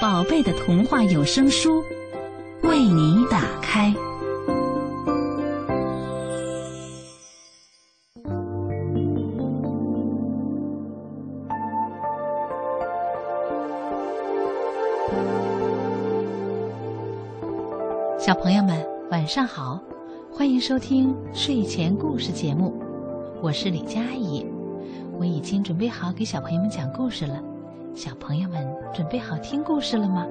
宝贝的童话有声书为你打开。小朋友们，晚上好。欢迎收听睡前故事节目，我是李佳怡，我已经准备好给小朋友们讲故事了。小朋友们准备好听故事了吗？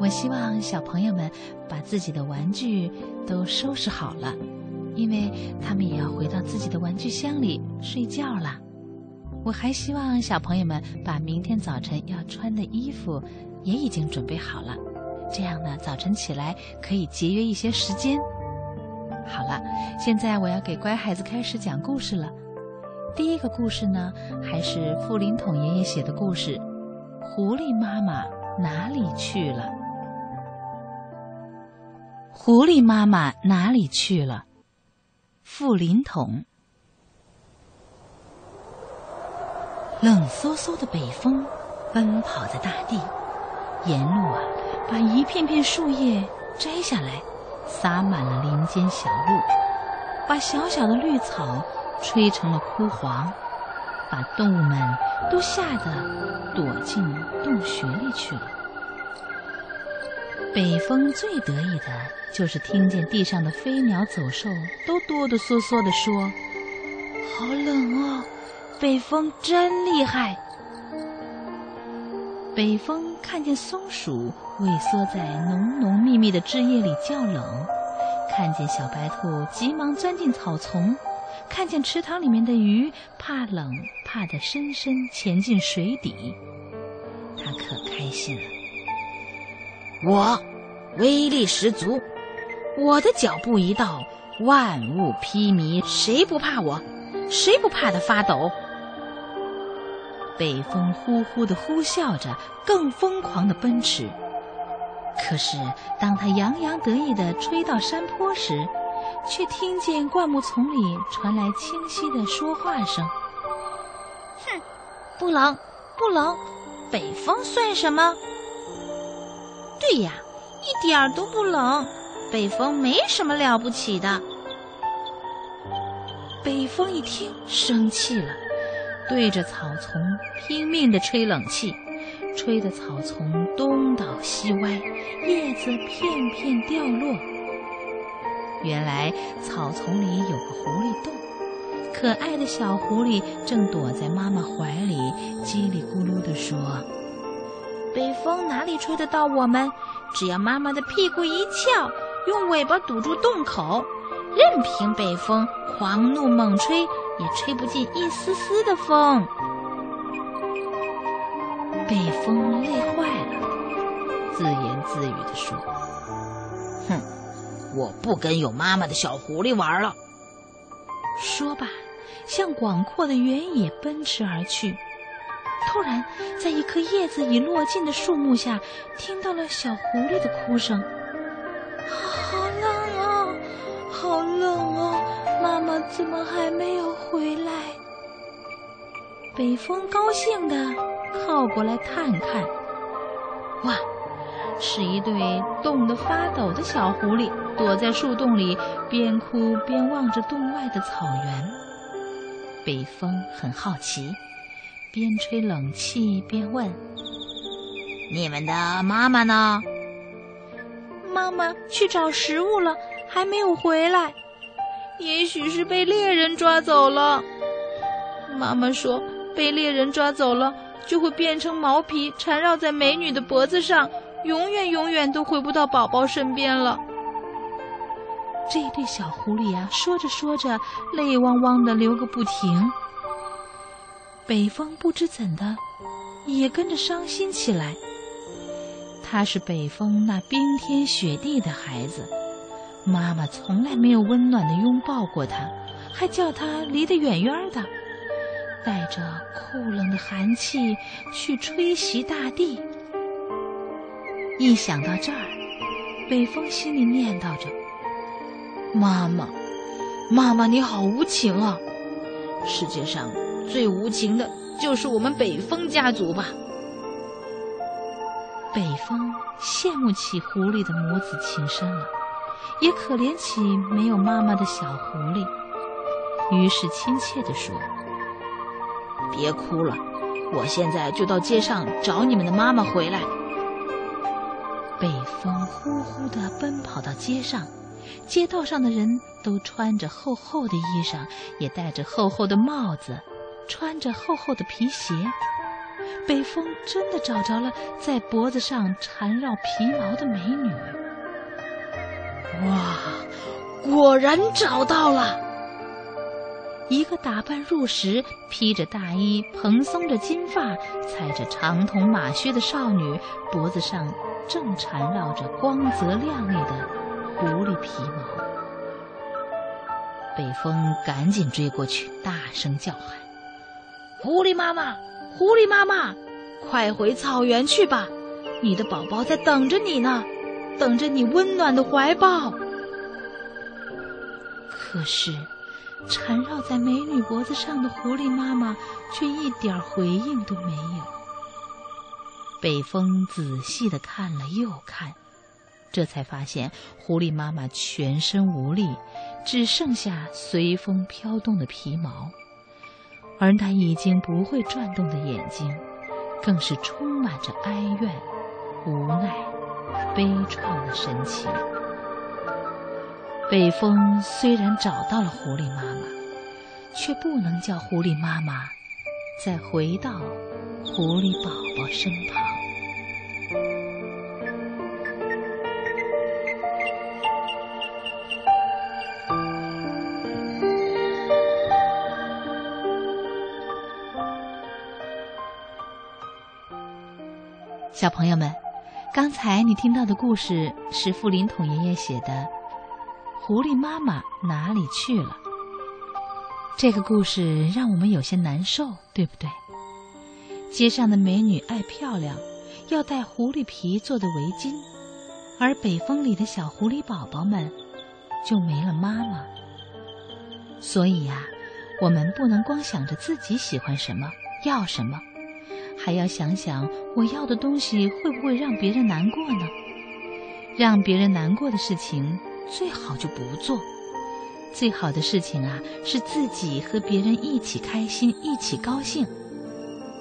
我希望小朋友们把自己的玩具都收拾好了，因为他们也要回到自己的玩具箱里睡觉了。我还希望小朋友们把明天早晨要穿的衣服也已经准备好了，这样呢，早晨起来可以节约一些时间。好了，现在我要给乖孩子开始讲故事了。第一个故事呢，还是傅林统爷爷写的故事，《狐狸妈妈哪里去了》。狐狸妈妈哪里去了？傅林统。冷飕飕的北风奔跑在大地，沿路啊，把一片片树叶摘下来。洒满了林间小路，把小小的绿草吹成了枯黄，把动物们都吓得躲进洞穴里去了。北风最得意的就是听见地上的飞鸟走兽都哆哆嗦嗦地说：“好冷啊，北风真厉害。”北风看见松鼠畏缩在浓浓密密的枝叶里叫冷，看见小白兔急忙钻进草丛，看见池塘里面的鱼怕冷怕得深深潜进水底，他可开心了。我威力十足，我的脚步一到，万物披靡，谁不怕我？谁不怕的发抖？北风呼呼地呼啸着，更疯狂地奔驰。可是，当他洋洋得意地吹到山坡时，却听见灌木丛里传来清晰的说话声：“哼，不冷，不冷，北风算什么？对呀，一点儿都不冷，北风没什么了不起的。”北风一听，生气了。对着草丛拼命地吹冷气，吹得草丛东倒西歪，叶子片片掉落。原来草丛里有个狐狸洞，可爱的小狐狸正躲在妈妈怀里，叽里咕噜地说：“北风哪里吹得到我们？只要妈妈的屁股一翘，用尾巴堵住洞口，任凭北风狂怒猛吹。”也吹不进一丝丝的风。北风累坏了，自言自语地说：“，我不跟有妈妈的小狐狸玩了。”说罢，向广阔的原野奔驰而去。突然，在一棵叶子已落尽的树木下，听到了小狐狸的哭声：“好冷啊，好冷啊！”妈妈怎么还没有回来？北风高兴地靠过来探看，是一对冻得发抖的小狐狸，躲在树洞里，边哭边望着洞外的草原。北风很好奇，边吹冷气边问：“你们的妈妈呢？”妈妈去找食物了，还没有回来。也许是被猎人抓走了。妈妈说，被猎人抓走了，就会变成毛皮缠绕在美女的脖子上，永远永远都回不到宝宝身边了。这对小狐狸啊，说着说着，泪汪汪的流个不停。北风不知怎的，也跟着伤心起来。他是北风那冰天雪地的孩子，妈妈从来没有温暖的拥抱过他，还叫他离得远远的，带着酷冷的寒气去吹袭大地。一想到这儿，北风心里念叨着：“妈妈，妈妈，你好无情啊！世界上最无情的就是我们北风家族吧。”北风羡慕起狐狸的母子情深了，也可怜起没有妈妈的小狐狸，于是亲切地说：“别哭了，我现在就到街上找你们的妈妈回来。”北风呼呼地奔跑到街上，街道上的人都穿着厚厚的衣裳，也戴着厚厚的帽子，穿着厚厚的皮鞋。北风真的找着了在脖子上缠绕皮毛的美女。哇，果然找到了！一个打扮入时、披着大衣、蓬松着金发、踩着长筒马靴的少女，脖子上正缠绕着光泽亮丽的狐狸皮毛。北风赶紧追过去，大声叫喊：“狐狸妈妈！”狐狸妈妈，快回草原去吧！你的宝宝在等着你呢，等着你温暖的怀抱。可是，缠绕在美女脖子上的狐狸妈妈却一点回应都没有。北风仔细的看了又看，这才发现狐狸妈妈全身无力，只剩下随风飘动的皮毛。而那已经不会转动的眼睛，更是充满着哀怨、无奈、悲怆的神情。北风虽然找到了狐狸妈妈，却不能叫狐狸妈妈再回到狐狸宝宝身旁。小朋友们，刚才你听到的故事是傅林统爷爷写的《狐狸妈妈哪里去了》。这个故事让我们有些难受，对不对？街上的美女爱漂亮，要戴狐狸皮做的围巾，而北风里的小狐狸宝宝们就没了妈妈。所以呀，我们不能光想着自己喜欢什么，要什么。还要想想我要的东西会不会让别人难过呢？让别人难过的事情最好就不做。最好的事情啊，是自己和别人一起开心，一起高兴。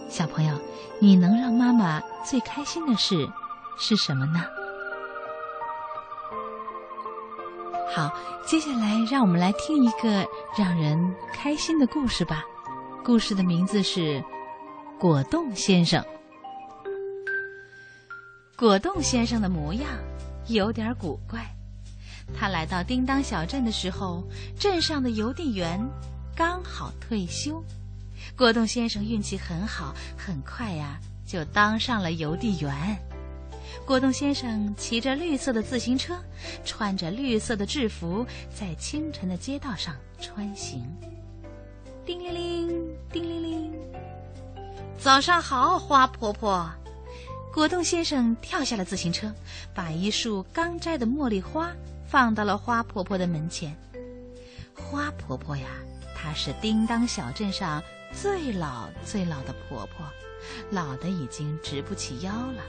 小朋友，你能让妈妈最开心的事是什么呢？好，接下来让我们来听一个让人开心的故事吧。故事的名字是。果冻先生，果冻先生的模样有点古怪。他来到叮当小镇的时候，镇上的邮递员刚好退休。果冻先生运气很好，很快呀就当上了邮递员。果冻先生骑着绿色的自行车，穿着绿色的制服，在清晨的街道上穿行。叮铃铃，叮铃铃。早上好，花婆婆。果冻先生跳下了自行车，把一束刚摘的茉莉花放到了花婆婆的门前。花婆婆呀，她是叮当小镇上最老最老的婆婆，老的已经直不起腰了。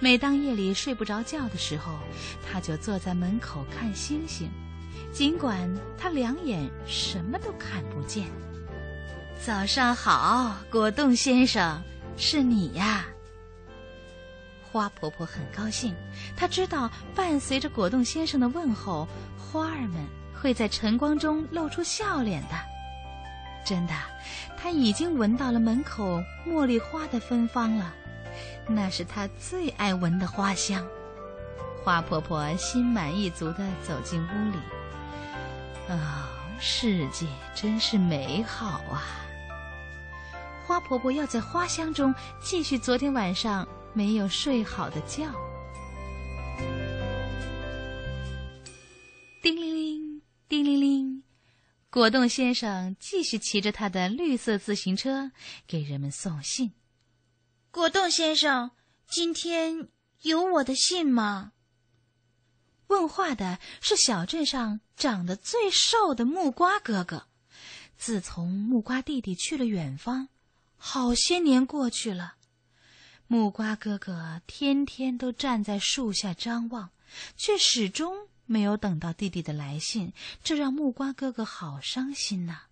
每当夜里睡不着觉的时候，她就坐在门口看星星，尽管她两眼什么都看不见。早上好，果冻先生，是你呀。花婆婆很高兴，她知道伴随着果冻先生的问候，花儿们会在晨光中露出笑脸的。真的，她已经闻到了门口茉莉花的芬芳了，那是她最爱闻的花香。花婆婆心满意足地走进屋里。啊，世界真是美好啊！花婆婆要在花香中继续昨天晚上没有睡好的觉。叮铃铃，叮铃铃，果冻先生继续骑着他的绿色自行车给人们送信。果冻先生，今天有我的信吗？问话的是小镇上长得最瘦的木瓜哥哥。自从木瓜弟弟去了远方，好些年过去了，木瓜哥哥天天都站在树下张望，却始终没有等到弟弟的来信，这让木瓜哥哥好伤心呐。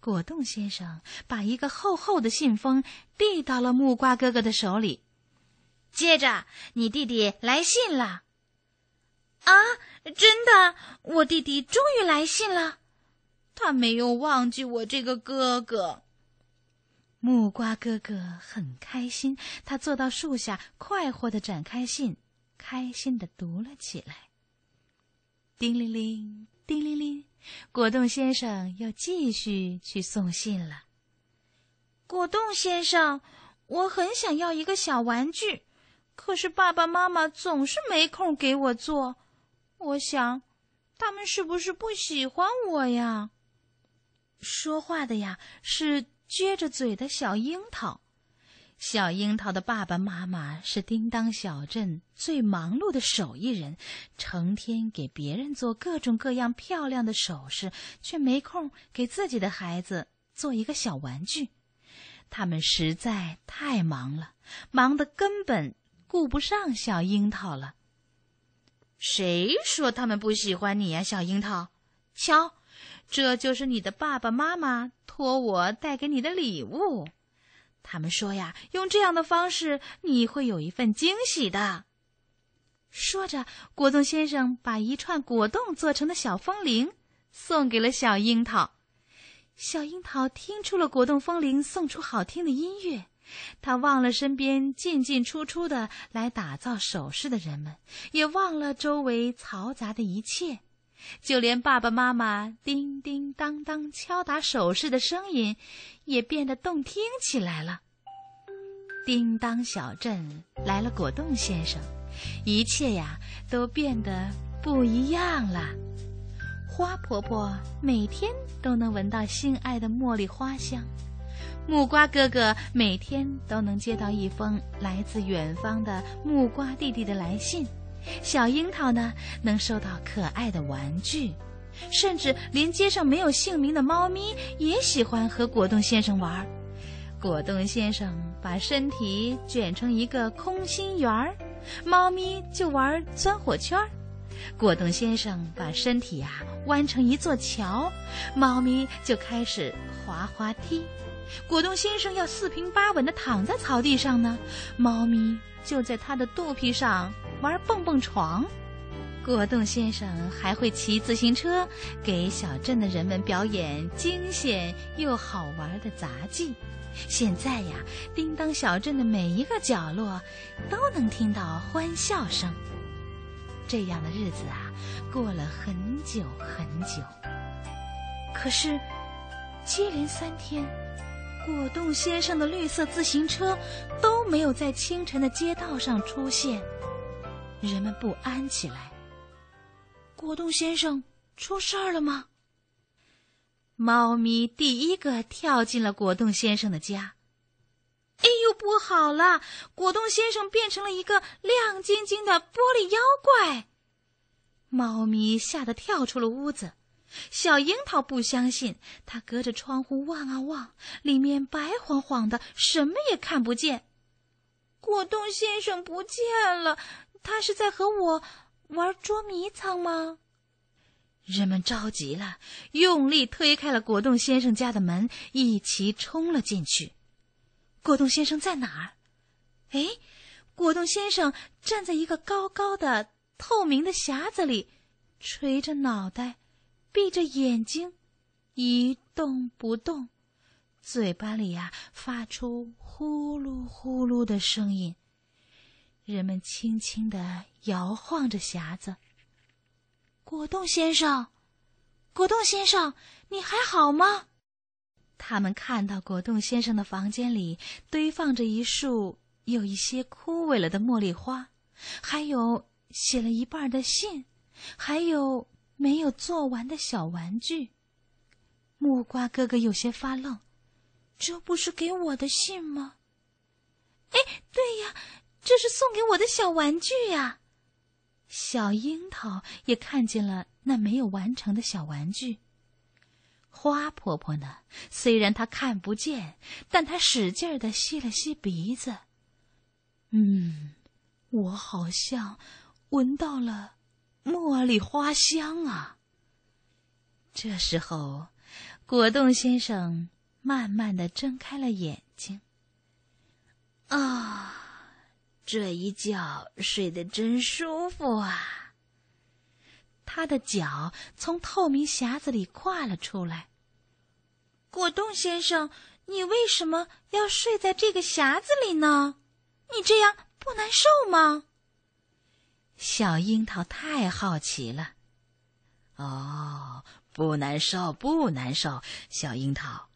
果冻先生把一个厚厚的信封递到了木瓜哥哥的手里。接着，你弟弟来信了。啊，真的，我弟弟终于来信了。他没有忘记我这个哥哥。木瓜哥哥很开心，他坐到树下，快活的展开信，开心的读了起来。叮铃铃，叮铃铃。果冻先生又继续去送信了。果冻先生，我很想要一个小玩具，可是爸爸妈妈总是没空给我做。我想，他们是不是不喜欢我呀？说话的呀是撅着嘴的小樱桃。小樱桃的爸爸妈妈是叮当小镇最忙碌的手艺人，成天给别人做各种各样漂亮的首饰，却没空给自己的孩子做一个小玩具。他们实在太忙了，忙得根本顾不上小樱桃了。谁说他们不喜欢你呀，小樱桃？瞧，这就是你的爸爸妈妈托我带给你的礼物。他们说呀，用这样的方式你会有一份惊喜的。说着，果冻先生把一串果冻做成的小风铃送给了小樱桃。小樱桃听出了果冻风铃送出好听的音乐，他忘了身边进进出出的来打造首饰的人们，也忘了周围嘈杂的一切，就连爸爸妈妈叮叮当当敲打首饰的声音。也变得动听起来了。叮当小镇来了果冻先生，一切呀都变得不一样了。花婆婆每天都能闻到心爱的茉莉花香，木瓜哥哥每天都能接到一封来自远方的木瓜弟弟的来信，小樱桃呢能收到可爱的玩具。甚至连街上没有姓名的猫咪也喜欢和果冻先生玩。果冻先生把身体卷成一个空心圆儿，猫咪就玩钻火圈儿。果冻先生把身体呀弯成一座桥，猫咪就开始滑滑梯。果冻先生要四平八稳地躺在草地上呢，猫咪就在他的肚皮上玩蹦蹦床。果冻先生还会骑自行车，给小镇的人们表演惊险又好玩的杂技。现在呀，叮当小镇的每一个角落都能听到欢笑声。这样的日子啊，过了很久很久。可是，接连三天，果冻先生的绿色自行车都没有在清晨的街道上出现，人们不安起来。果冻先生出事儿了吗？猫咪第一个跳进了果冻先生的家。哎呦，不好了！果冻先生变成了一个亮晶晶的玻璃妖怪。猫咪吓得跳出了屋子。小樱桃不相信，它隔着窗户望啊望，里面白晃晃的，什么也看不见。果冻先生不见了，他是在和我。玩捉迷藏吗？人们着急了，用力推开了果冻先生家的门，一齐冲了进去。果冻先生在哪儿？哎，果冻先生站在一个高高的透明的匣子里，垂着脑袋，闭着眼睛，一动不动，嘴巴里呀发出呼噜呼噜的声音。人们轻轻地摇晃着匣子。果冻先生，果冻先生，你还好吗？他们看到果冻先生的房间里堆放着一束有一些枯萎了的茉莉花，还有写了一半的信，还有没有做完的小玩具。木瓜哥哥有些发愣：“这不是给我的信吗？”“哎，对呀，这是送给我的小玩具呀。”小樱桃也看见了那没有完成的小玩具。花婆婆呢？虽然她看不见，但她使劲儿的吸了吸鼻子。嗯，我好像闻到了茉莉花香啊。这时候，果冻先生慢慢的睁开了眼睛。啊！这一觉睡得真舒服啊！他的脚从透明匣子里跨了出来。果冻先生，你为什么要睡在这个匣子里呢？你这样不难受吗？小樱桃太好奇了。哦，不难受，不难受。小樱桃，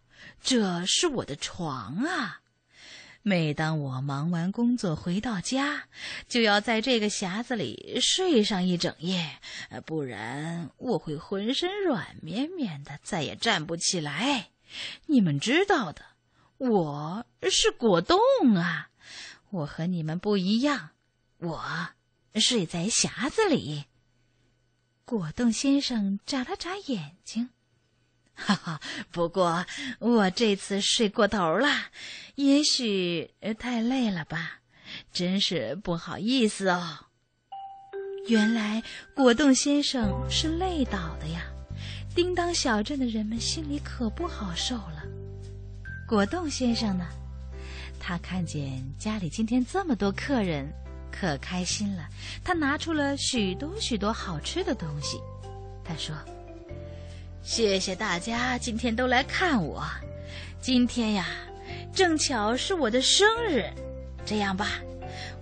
这是我的床啊。每当我忙完工作回到家，就要在这个匣子里睡上一整夜，不然我会浑身软绵绵的，再也站不起来。你们知道的，我是果冻啊，我和你们不一样，我睡在匣子里。果冻先生眨了眨眼睛。哈哈，不过我这次睡过头了，也许太累了吧，真是不好意思哦。原来果冻先生是累倒的呀，叮当小镇的人们心里可不好受了。果冻先生呢，他看见家里今天这么多客人，可开心了。他拿出了许多许多好吃的东西，他说。谢谢大家今天都来看我，今天呀，正巧是我的生日，这样吧，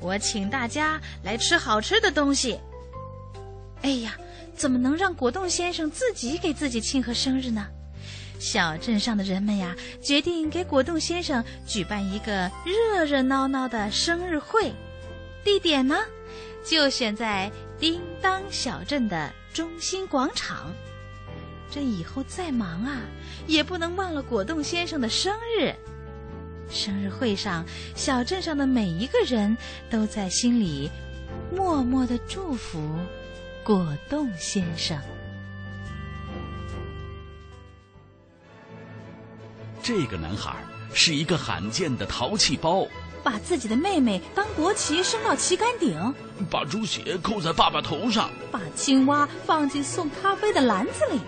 我请大家来吃好吃的东西。哎呀，怎么能让果冻先生自己给自己庆贺生日呢？小镇上的人们呀，决定给果冻先生举办一个热热闹闹的生日会，地点呢，就选在叮当小镇的中心广场。这以后再忙啊，也不能忘了果冻先生的生日。生日会上，小镇上的每一个人都在心里默默的祝福果冻先生。这个男孩是一个罕见的淘气包，把自己的妹妹当国旗升到旗杆顶，把猪血扣在爸爸头上，把青蛙放进送咖啡的篮子里。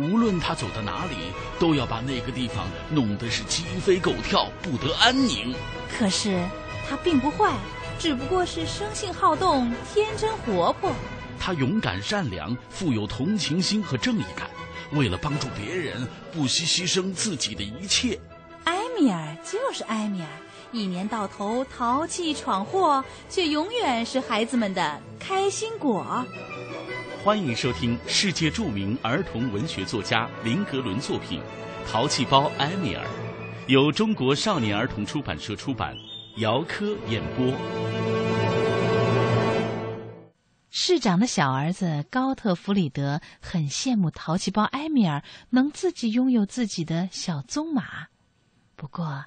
无论他走到哪里，都要把那个地方弄得是鸡飞狗跳，不得安宁。可是他并不坏，只不过是生性好动，天真活泼。他勇敢善良，富有同情心和正义感，为了帮助别人，不惜牺牲自己的一切。埃米尔就是埃米尔，一年到头淘气闯祸，却永远是孩子们的开心果。欢迎收听世界著名儿童文学作家林格伦作品《淘气包埃米尔》，由中国少年儿童出版社出版，姚科演播。市长的小儿子高特弗里德很羡慕淘气包埃米尔能自己拥有自己的小棕马，不过，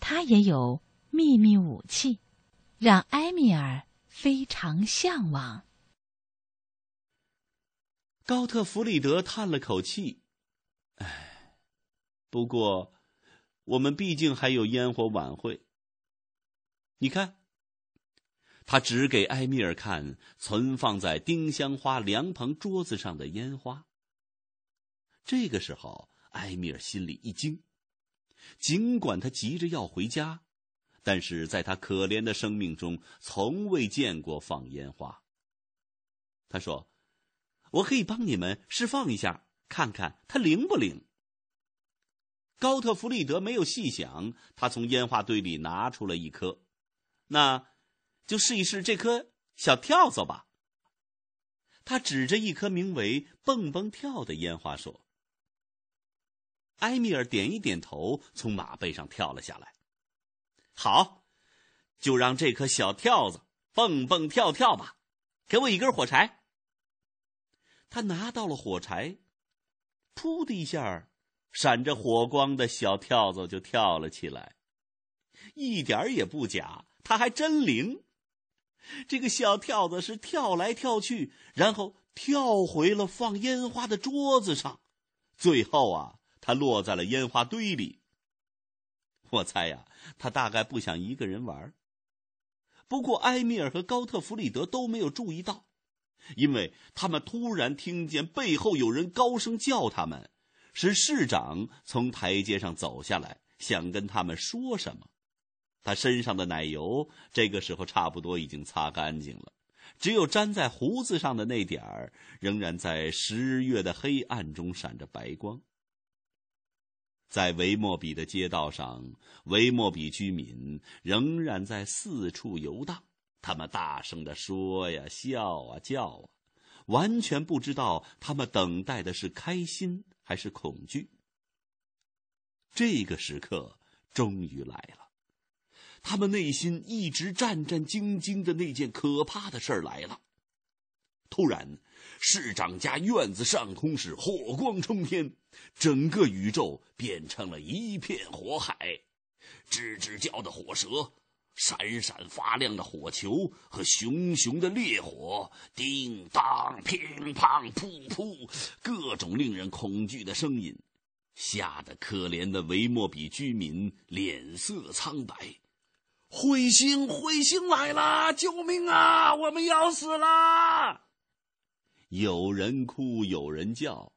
他也有秘密武器，让埃米尔非常向往。高特弗里德叹了口气：“唉，不过，我们毕竟还有烟火晚会。你看。”他指给埃米尔看存放在丁香花凉棚桌子上的烟花。这个时候，埃米尔心里一惊，尽管他急着要回家，但是在他可怜的生命中，从未见过放烟花。他说。我可以帮你们释放一下，看看它灵不灵。高特弗里德没有细想，他从烟花堆里拿出了一颗，那就试一试这颗小跳蚤吧。他指着一颗名为“蹦蹦跳”的烟花说：“埃米尔，点一点头，从马背上跳了下来。好，就让这颗小跳子蹦蹦跳跳吧。给我一根火柴。他拿到了火柴，噗的一下，闪着火光的小跳蚤就跳了起来。一点也不假，他还真灵。这个小跳蚤是跳来跳去，然后跳回了放烟花的桌子上，最后啊，它落在了烟花堆里。我猜呀，他大概不想一个人玩。不过，埃米尔和高特弗里德都没有注意到，因为他们突然听见背后有人高声叫他们，是市长从台阶上走下来，想跟他们说什么。他身上的奶油这个时候差不多已经擦干净了，只有粘在胡子上的那点儿，仍然在十月的黑暗中闪着白光。在维莫比的街道上，维莫比居民仍然在四处游荡。他们大声的说呀、笑啊、叫啊，完全不知道他们等待的是开心还是恐惧。这个时刻终于来了，他们内心一直战战兢兢的那件可怕的事儿来了。突然，市长家院子上空是火光冲天，整个宇宙变成了一片火海，吱吱叫的火蛇，闪闪发亮的火球和熊熊的烈火，叮当、乒乓、噗噗，各种令人恐惧的声音，吓得可怜的维莫比居民脸色苍白。彗星，彗星来了！救命啊！我们要死了！有人哭，有人叫，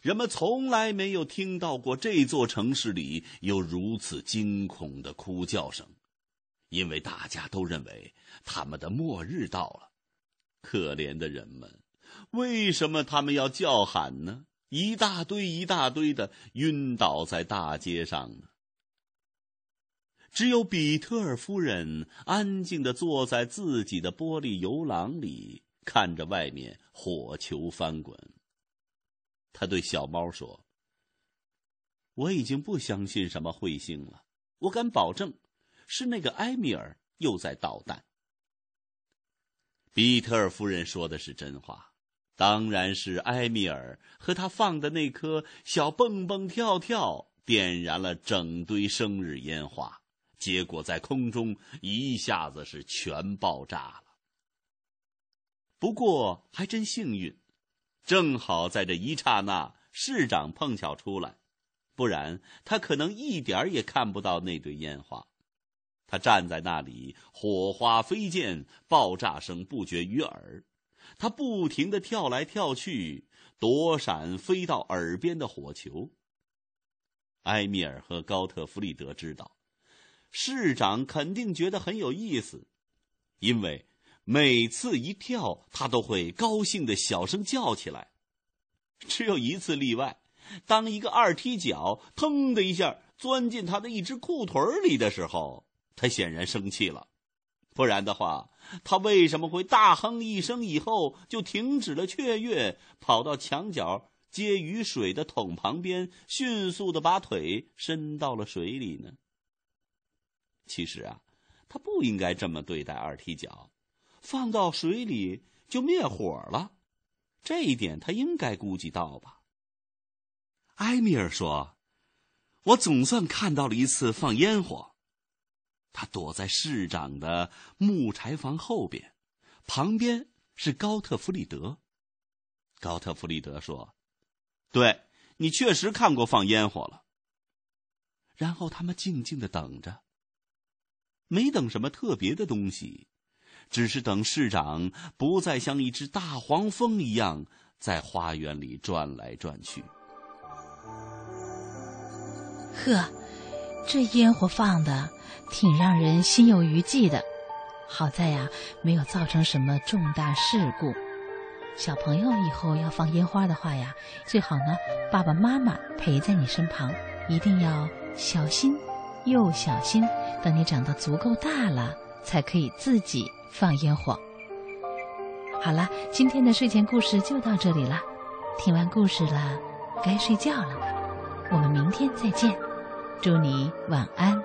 人们从来没有听到过这座城市里有如此惊恐的哭叫声，因为大家都认为他们的末日到了。可怜的人们，为什么他们要叫喊呢？一大堆一大堆的晕倒在大街上呢。只有比特尔夫人安静的坐在自己的玻璃游廊里。看着外面火球翻滚，他对小猫说：“我已经不相信什么彗星了，我敢保证，是那个埃米尔又在捣蛋。”比特尔夫人说的是真话，当然是埃米尔和他放的那颗小蹦蹦跳跳点燃了整堆生日烟花，结果在空中一下子是全爆炸了。不过还真幸运，正好在这一刹那，市长碰巧出来，不然他可能一点也看不到那堆烟花。他站在那里，火花飞溅，爆炸声不绝于耳。他不停的跳来跳去，躲闪飞到耳边的火球。埃米尔和高特弗里德知道，市长肯定觉得很有意思，因为。每次一跳，他都会高兴的小声叫起来。只有一次例外，当一个二踢脚腾的一下钻进他的一只裤腿里的时候，他显然生气了。不然的话，他为什么会大哼一声以后就停止了雀跃，跑到墙角接雨水的桶旁边，迅速的把腿伸到了水里呢？其实啊，他不应该这么对待二踢脚。放到水里就灭火了，这一点他应该估计到吧？埃米尔说：“我总算看到了一次放烟火。”他躲在市长的木柴房后边，旁边是高特弗里德。高特弗里德说：“对你确实看过放烟火了。”然后他们静静的等着，没等什么特别的东西。只是等市长不再像一只大黄蜂一样在花园里转来转去。呵，这烟火放的挺让人心有余悸的。好在呀，没有造成什么重大事故。小朋友以后要放烟花的话呀，最好呢爸爸妈妈陪在你身旁，一定要小心又小心。等你长到足够大了，才可以自己。放烟火。好了，今天的睡前故事就到这里了。听完故事了，该睡觉了。我们明天再见，祝你晚安。